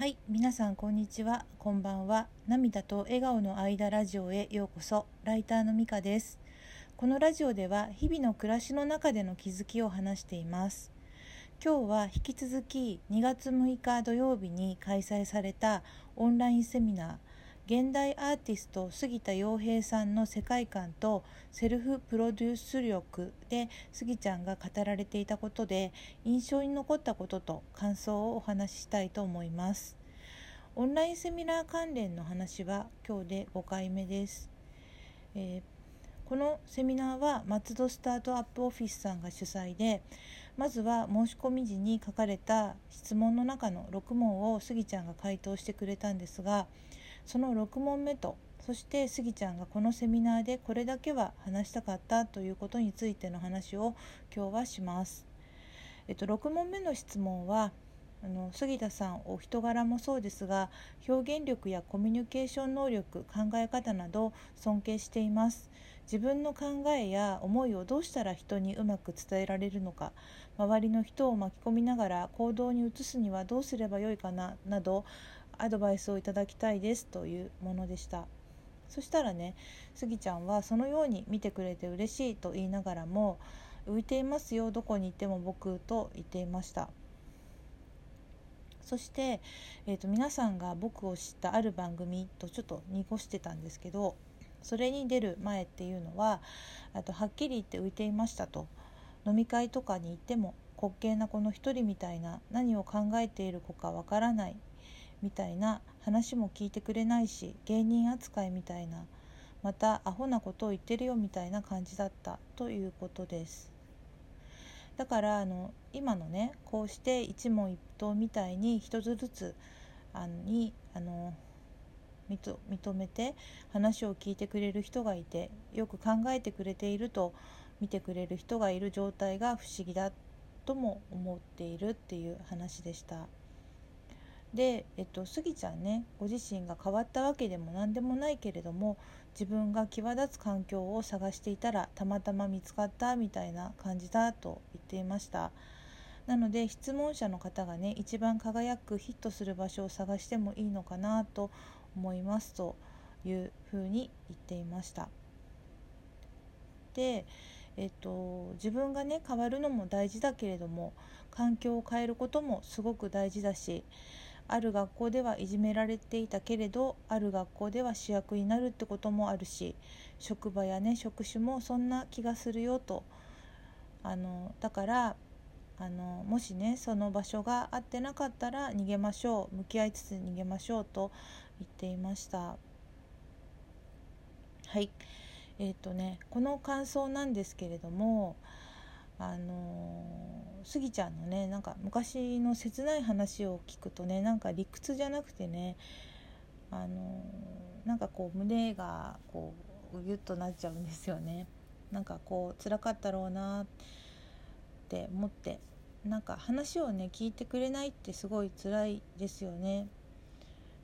はい、皆さんこんにちは、こんばんは。涙と笑顔の間ラジオへようこそ。ライターのみかです。このラジオでは日々の暮らしの中での気づきを話しています。今日は引き続き2月6日土曜日に開催されたオンラインセミナー現代アーティスト杉田洋平さんの世界観とセルフプロデュース力で杉ちゃんが語られていたことで印象に残ったことと感想をお話ししたいと思います。オンラインセミナー関連の話は今日で5回目です、えーこのセミナーは松戸スタートアップオフィスさんが主催でまずは申し込み時に書かれた質問の中の6問を杉ちゃんが回答してくれたんですがその6問目とそしてスギちゃんがこのセミナーでこれだけは話したかったということについての話を今日はします。えっと、6問目の質問はあの杉田さんお人柄もそうですが表現力やコミュニケーション能力考え方など尊敬しています自分の考えや思いをどうしたら人にうまく伝えられるのか周りの人を巻き込みながら行動に移すにはどうすればよいかななどアドバイスをいただきたいですというものでした。そしたらねスギちゃんはそのように見てくれて嬉しいと言いながらも浮いていますよどこに行っても僕と言っていましたそして、えー、と皆さんが僕を知ったある番組とちょっと濁してたんですけどそれに出る前っていうのはあとはっきり言って浮いていましたと。飲み会とかに行っても滑稽な子の一人みたいな何を考えている子かわからないみたいな話も聞いてくれないし芸人扱いみたいなまたアホなことを言ってるよみたいな感じだったということですだからあの今のねこうして一問一答みたいに一つずつあのにあの認認めて話を聞いてくれる人がいてよく考えてくれていると見てくれる人がいる状態が不思議だとも思っているっていう話でした。で、えっと、スギちゃんねご自身が変わったわけでも何でもないけれども自分が際立つ環境を探していたらたまたま見つかったみたいな感じだと言っていました。なので質問者の方がね一番輝くヒットする場所を探してもいいのかなと思いますというふうに言っていました。でえっと、自分がね変わるのも大事だけれども環境を変えることもすごく大事だしある学校ではいじめられていたけれどある学校では主役になるってこともあるし職場やね職種もそんな気がするよと。あのだからあのもしねその場所が合ってなかったら逃げましょう向き合いつつ逃げましょうと言っていました。はい。えっ、とねこの感想なんですけれどもあのスギちゃんのねなんか昔の切ない話を聞くとねなんか理屈じゃなくてねあのなんかこう胸がこうギュッとなっちゃうんですよね。なんかこう辛かったろうなって思ってなんか話をね聞いてくれないってすごい辛いですよね。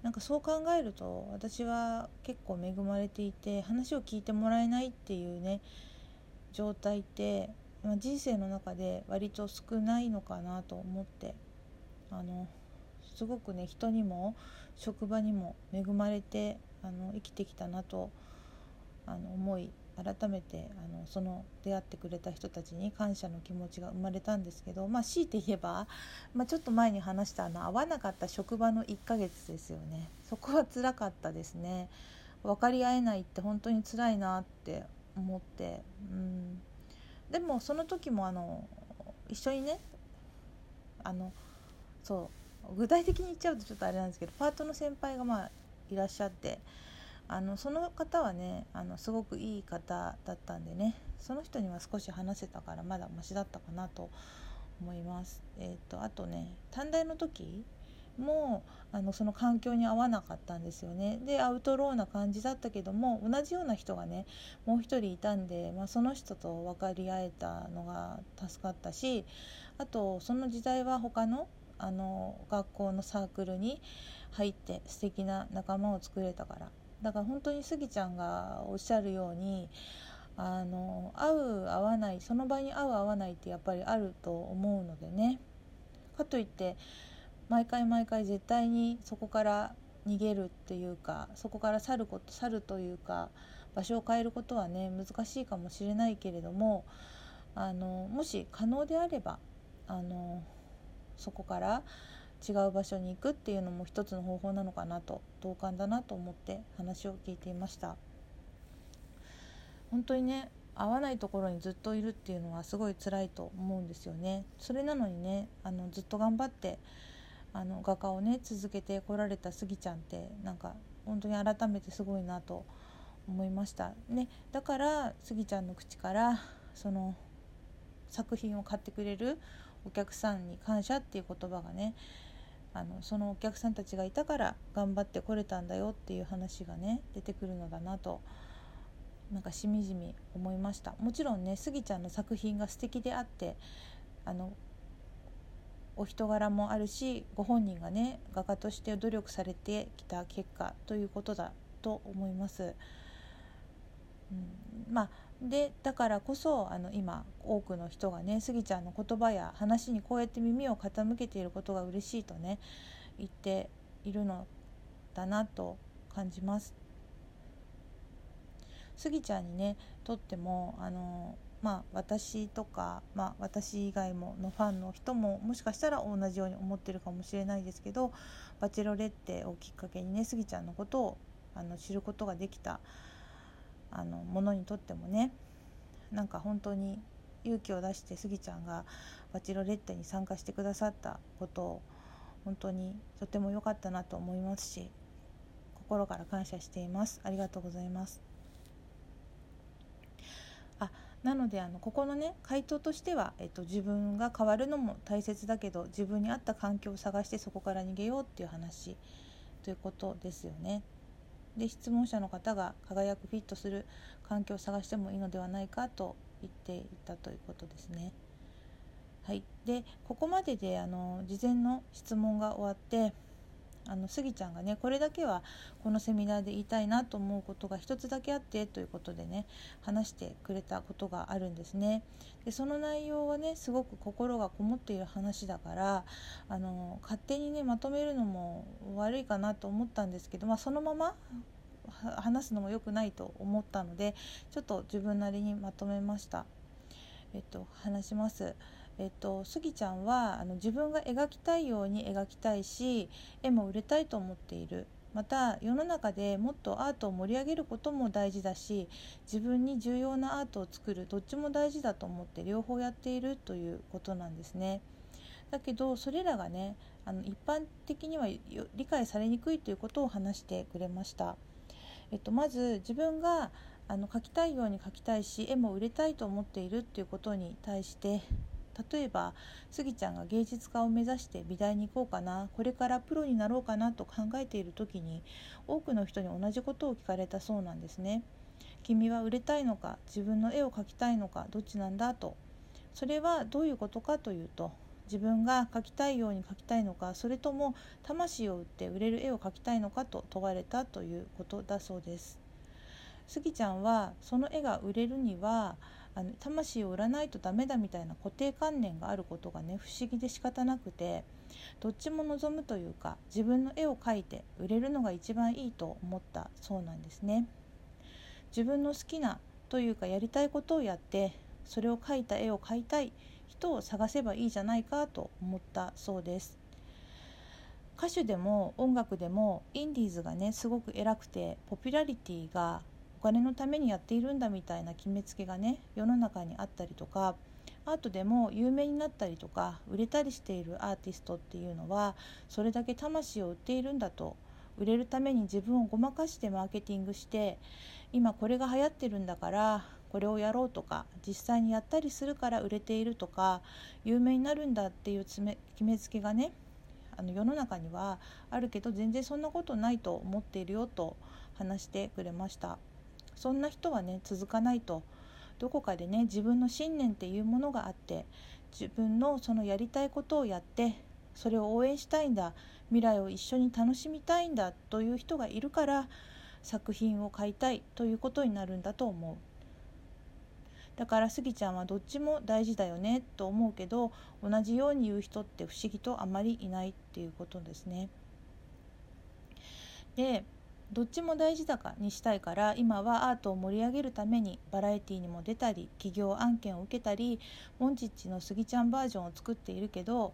なんかそう考えると私は結構恵まれていて話を聞いてもらえないっていうね状態ってまあ、人生の中で割と少ないのかなと思ってあのすごくね人にも職場にも恵まれてあの生きてきたなとあの思い改めてあのその出会ってくれた人たちに感謝の気持ちが生まれたんですけど、まあ、強いて言えば、まあ、ちょっと前に話したあの会わなかった職場の1ヶ月ですよね。そこは辛かったですね。分かり合えないって本当に辛いなって思ってうん。でもその時もあの一緒にねあのそう具体的に言っちゃうとちょっとあれなんですけどパートの先輩がまあいらっしゃってあのその方はねあのすごくいい方だったんでねその人には少し話せたからまだマシだったかなと思います。えーと、あとね短大の時もあのその環境に合わなかったんですよね。でアウトローな感じだったけども同じような人がねもう一人いたんで、まあ、その人と分かり合えたのが助かったしあとその時代は他のあの学校のサークルに入って素敵な仲間を作れたから。だから本当にスギちゃんがおっしゃるようにあの合う合わないその場に合う合わないってやっぱりあると思うのでね。かといって毎回毎回絶対にそこから逃げるっていうかそこから去ること去るというか場所を変えることはね難しいかもしれないけれどもあのもし可能であればあのそこから違う場所に行くっていうのも一つの方法なのかなと同感だなと思って話を聞いていました。本当にね合わないところにずっといるっていうのはすごい辛いと思うんですよね。それなのにねあのずっと頑張ってあの画家をね続けてこられたスギちゃんってなんか本当に改めてすごいなと思いました。ね。だからスギちゃんの口からその作品を買ってくれるお客さんに感謝っていう言葉がねあのそのお客さんたちがいたから頑張ってこれたんだよっていう話がね出てくるのだなとなんかしみじみ思いました。もちろんねスギちゃんの作品が素敵であってあのお人柄もあるしご本人がね画家として努力されてきた結果ということだと思います。うん、まあでだからこそあの今多くの人がねスギちゃんの言葉や話にこうやって耳を傾けていることが嬉しいとね言っているのだなと感じます。スギちゃんにねとってもあのまあ、私とか、まあ、私以外ものファンの人ももしかしたら同じように思ってるかもしれないですけど「バチェロレッテ」をきっかけにねスギちゃんのことをあの知ることができたあのものにとってもねなんか本当に勇気を出してスギちゃんが「バチェロレッテ」に参加してくださったことを本当にとても良かったなと思いますし心から感謝しています。ありがとうございますあなのであのここのね回答としては、えっと、自分が変わるのも大切だけど自分に合った環境を探してそこから逃げようっていう話ということですよね。で質問者の方が輝くフィットする環境を探してもいいのではないかと言っていたということですね。はい、でここまでであの事前の質問が終わってあのスギちゃんがねこれだけはこのセミナーで言いたいなと思うことが一つだけあってということでね話してくれたことがあるんですね。でその内容はねすごく心がこもっている話だからあの勝手にねまとめるのも悪いかなと思ったんですけど、まあ、そのまま話すのも良くないと思ったのでちょっと自分なりにまとめました。えっと、話します。えっと、スギちゃんはあの自分が描きたいように描きたいし絵も売れたいと思っているまた世の中でもっとアートを盛り上げることも大事だし自分に重要なアートを作るどっちも大事だと思って両方やっているということなんですね。だけどそれらがねあの一般的には理解されにくいということを話してくれました。えっと、まず自分があの描きたいように描きたいし絵も売れたいと思っているっていうことに対して例えばスギちゃんが芸術家を目指して美大に行こうかなこれからプロになろうかなと考えている時に多くの人に同じことを聞かれたそうなんですね。君は売れたいのか自分の絵を描きたいのかどっちなんだとそれはどういうことかというと自分が描きたいように描きたいのかそれとも魂を売って売れる絵を描きたいのかと問われたということだそうです。スギちゃんはその絵が売れるにはあの魂を売らないとダメだみたいな固定観念があることがね不思議で仕方なくてどっちも望むというか自分の絵を描いて売れるのが一番いいと思ったそうなんですね。自分の好きなというかやりたいことをやってそれを描いた絵を描いたい人を探せばいいじゃないかと思ったそうです。歌手でも音楽でもインディーズがねすごく偉くてポピュラリティが金のためにやっているんだみたいな決めつけがね世の中にあったりとかアートでも有名になったりとか売れたりしているアーティストっていうのはそれだけ魂を売っているんだと売れるために自分をごまかしてマーケティングして今これが流行ってるんだからこれをやろうとか実際にやったりするから売れているとか有名になるんだっていう決めつけがねあの世の中にはあるけど全然そんなことないと思っているよと話してくれました。そんな人はね続かないとどこかでね自分の信念っていうものがあって自分のそのやりたいことをやってそれを応援したいんだ未来を一緒に楽しみたいんだという人がいるから作品を買いたいということになるんだと思うだからスギちゃんはどっちも大事だよねと思うけど同じように言う人って不思議とあまりいないっていうことですね。でどっちも大事だかにしたいから今はアートを盛り上げるためにバラエティーにも出たり企業案件を受けたりモンチッチのスギちゃんバージョンを作っているけど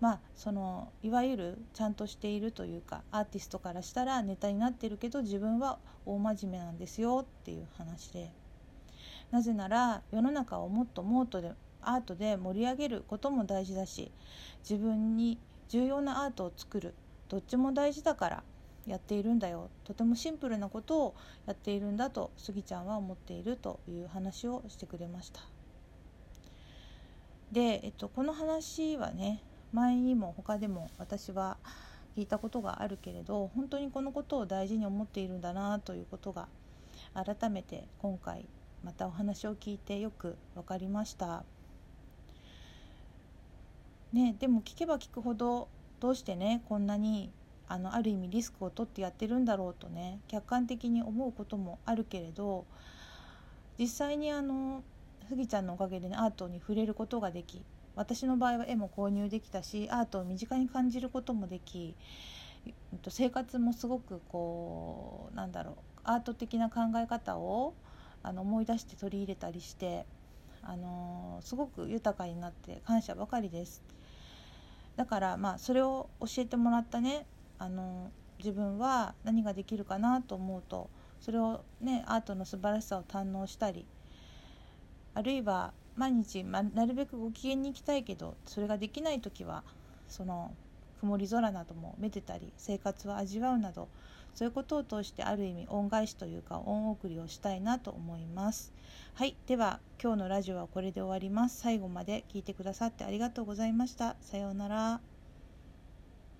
まあそのいわゆるちゃんとしているというかアーティストからしたらネタになってるけど自分は大真面目なんですよっていう話で。なぜなら世の中をもっともっとでアートで盛り上げることも大事だし自分に重要なアートを作るどっちも大事だからやっているんだよとてもシンプルなことをやっているんだとスギちゃんは思っているという話をしてくれましたで、えっと、この話はね前にも他でも私は聞いたことがあるけれど本当にこのことを大事に思っているんだなということが改めて今回またお話を聞いてよく分かりました。ね、でも聞けば聞くほどどうしてねこんなにあのある意味リスクを取ってやってるんだろうとね客観的に思うこともあるけれど実際にあのスギちゃんのおかげでねアートに触れることができ私の場合は絵も購入できたしアートを身近に感じることもでき生活もすごくこうなんだろうアート的な考え方をあの思い出して取り入れたりしてあのすごく豊かになって感謝ばかりです。だからまあそれを教えてもらったねあの自分は何ができるかなと思うとそれをねアートの素晴らしさを堪能したりあるいは毎日、ま、なるべくご機嫌に行きたいけどそれができない時はその曇り空などもめでたり生活を味わうなどそういうことを通してある意味恩返しというか恩送りをしたいなと思います。はいでは今日のラジオはこれで終わります。最後まで聞いてくださってありがとうございました。さようなら。